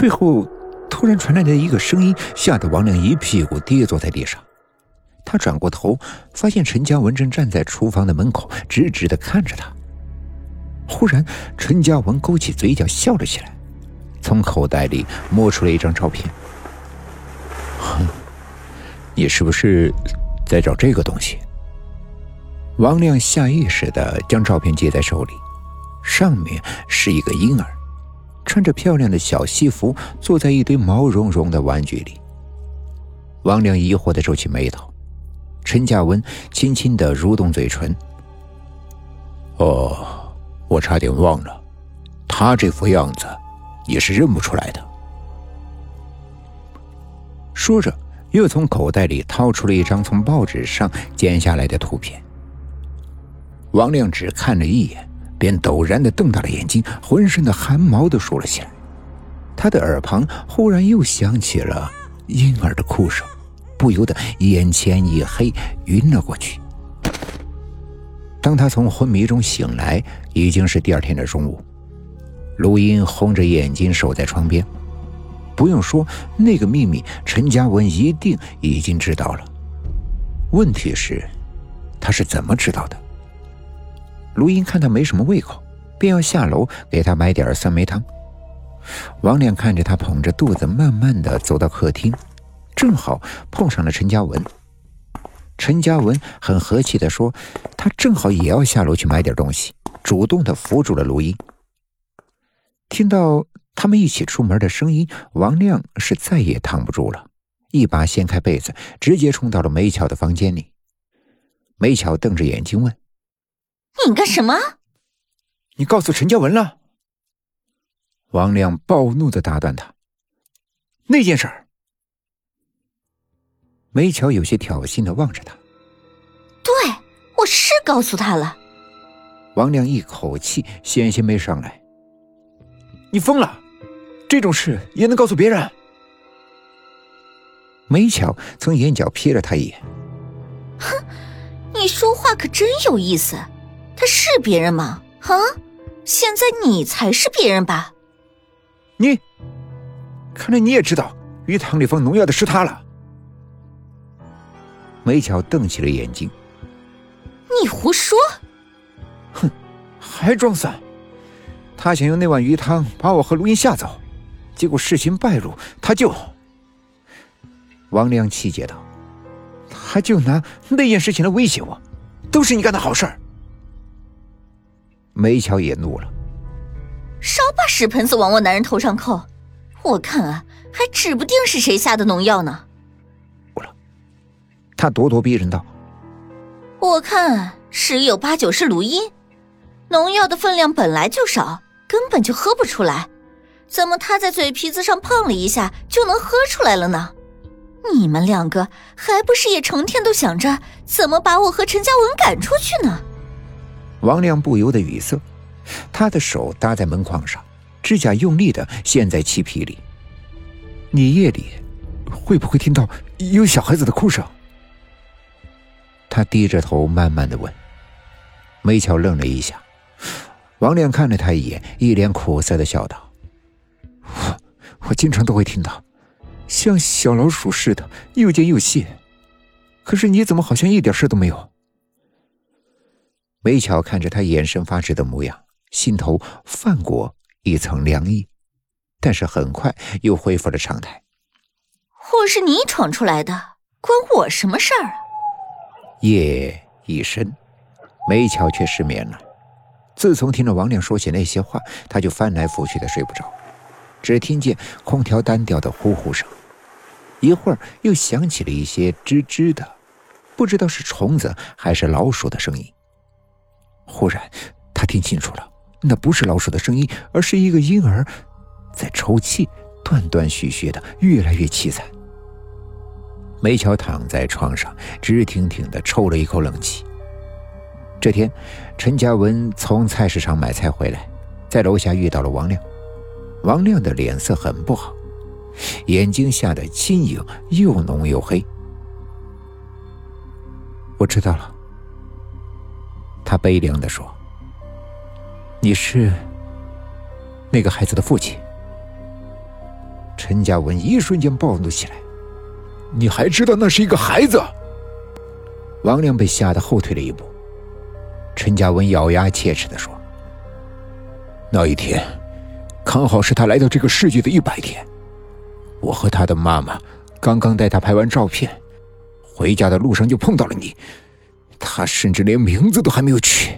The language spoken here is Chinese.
背后突然传来的一个声音，吓得王亮一屁股跌坐在地上。他转过头，发现陈嘉文正站在厨房的门口，直直的看着他。忽然，陈嘉文勾起嘴角笑了起来，从口袋里摸出了一张照片。哼，你是不是在找这个东西？王亮下意识的将照片接在手里，上面是一个婴儿，穿着漂亮的小西服，坐在一堆毛茸茸的玩具里。王亮疑惑的皱起眉头。陈嘉文轻轻的蠕动嘴唇。哦。我差点忘了，他这副样子也是认不出来的。说着，又从口袋里掏出了一张从报纸上剪下来的图片。王亮只看了一眼，便陡然的瞪大了眼睛，浑身的汗毛都竖了起来。他的耳旁忽然又响起了婴儿的哭声，不由得眼前一黑，晕了过去。当他从昏迷中醒来，已经是第二天的中午。卢英红着眼睛守在窗边。不用说，那个秘密陈嘉文一定已经知道了。问题是，他是怎么知道的？卢英看他没什么胃口，便要下楼给他买点酸梅汤。王亮看着他捧着肚子，慢慢的走到客厅，正好碰上了陈嘉文。陈嘉文很和气的说：“他正好也要下楼去买点东西，主动的扶住了卢英。”听到他们一起出门的声音，王亮是再也躺不住了，一把掀开被子，直接冲到了梅巧的房间里。梅巧瞪着眼睛问：“你干什么？”“你告诉陈嘉文了。”王亮暴怒的打断他：“那件事儿。”梅巧有些挑衅的望着他。对，我是告诉他了。王亮一口气险些没上来。你疯了？这种事也能告诉别人？梅巧从眼角瞥了他一眼。哼，你说话可真有意思。他是别人吗？啊，现在你才是别人吧？你，看来你也知道鱼塘里放农药的是他了。梅巧瞪起了眼睛。你胡说！哼，还装蒜！他想用那碗鱼汤把我和卢英吓走，结果事情败露，他就……王亮气结道：“他就拿那件事情来威胁我，都是你干的好事儿。”梅巧也怒了：“少把屎盆子往我男人头上扣！我看啊，还指不定是谁下的农药呢。”他咄咄逼人道：“我看十有八九是卢音，农药的分量本来就少，根本就喝不出来，怎么他在嘴皮子上碰了一下就能喝出来了呢？你们两个还不是也成天都想着怎么把我和陈嘉文赶出去呢？”王亮不由得语塞，他的手搭在门框上，指甲用力的陷在漆皮里。你夜里会不会听到有小孩子的哭声？他低着头，慢慢的问。梅巧愣了一下，王亮看了他一眼，一脸苦涩的笑道：“我我经常都会听到，像小老鼠似的，又尖又细。可是你怎么好像一点事都没有？”梅巧看着他眼神发直的模样，心头泛过一层凉意，但是很快又恢复了常态。祸是你闯出来的，关我什么事儿啊？夜已深，梅巧却失眠了。自从听了王亮说起那些话，他就翻来覆去的睡不着，只听见空调单调的呼呼声，一会儿又响起了一些吱吱的，不知道是虫子还是老鼠的声音。忽然，他听清楚了，那不是老鼠的声音，而是一个婴儿在抽泣，断断续续的，越来越凄惨。梅巧躺在床上，直挺挺的抽了一口冷气。这天，陈嘉文从菜市场买菜回来，在楼下遇到了王亮。王亮的脸色很不好，眼睛下的青影又浓又黑。我知道了，他悲凉的说：“你是那个孩子的父亲。”陈嘉文一瞬间暴怒起来：“你还知道那是一个孩子？”王亮被吓得后退了一步。陈嘉文咬牙切齿的说：“那一天，刚好是他来到这个世界的一百天。我和他的妈妈刚刚带他拍完照片，回家的路上就碰到了你。他甚至连名字都还没有取。”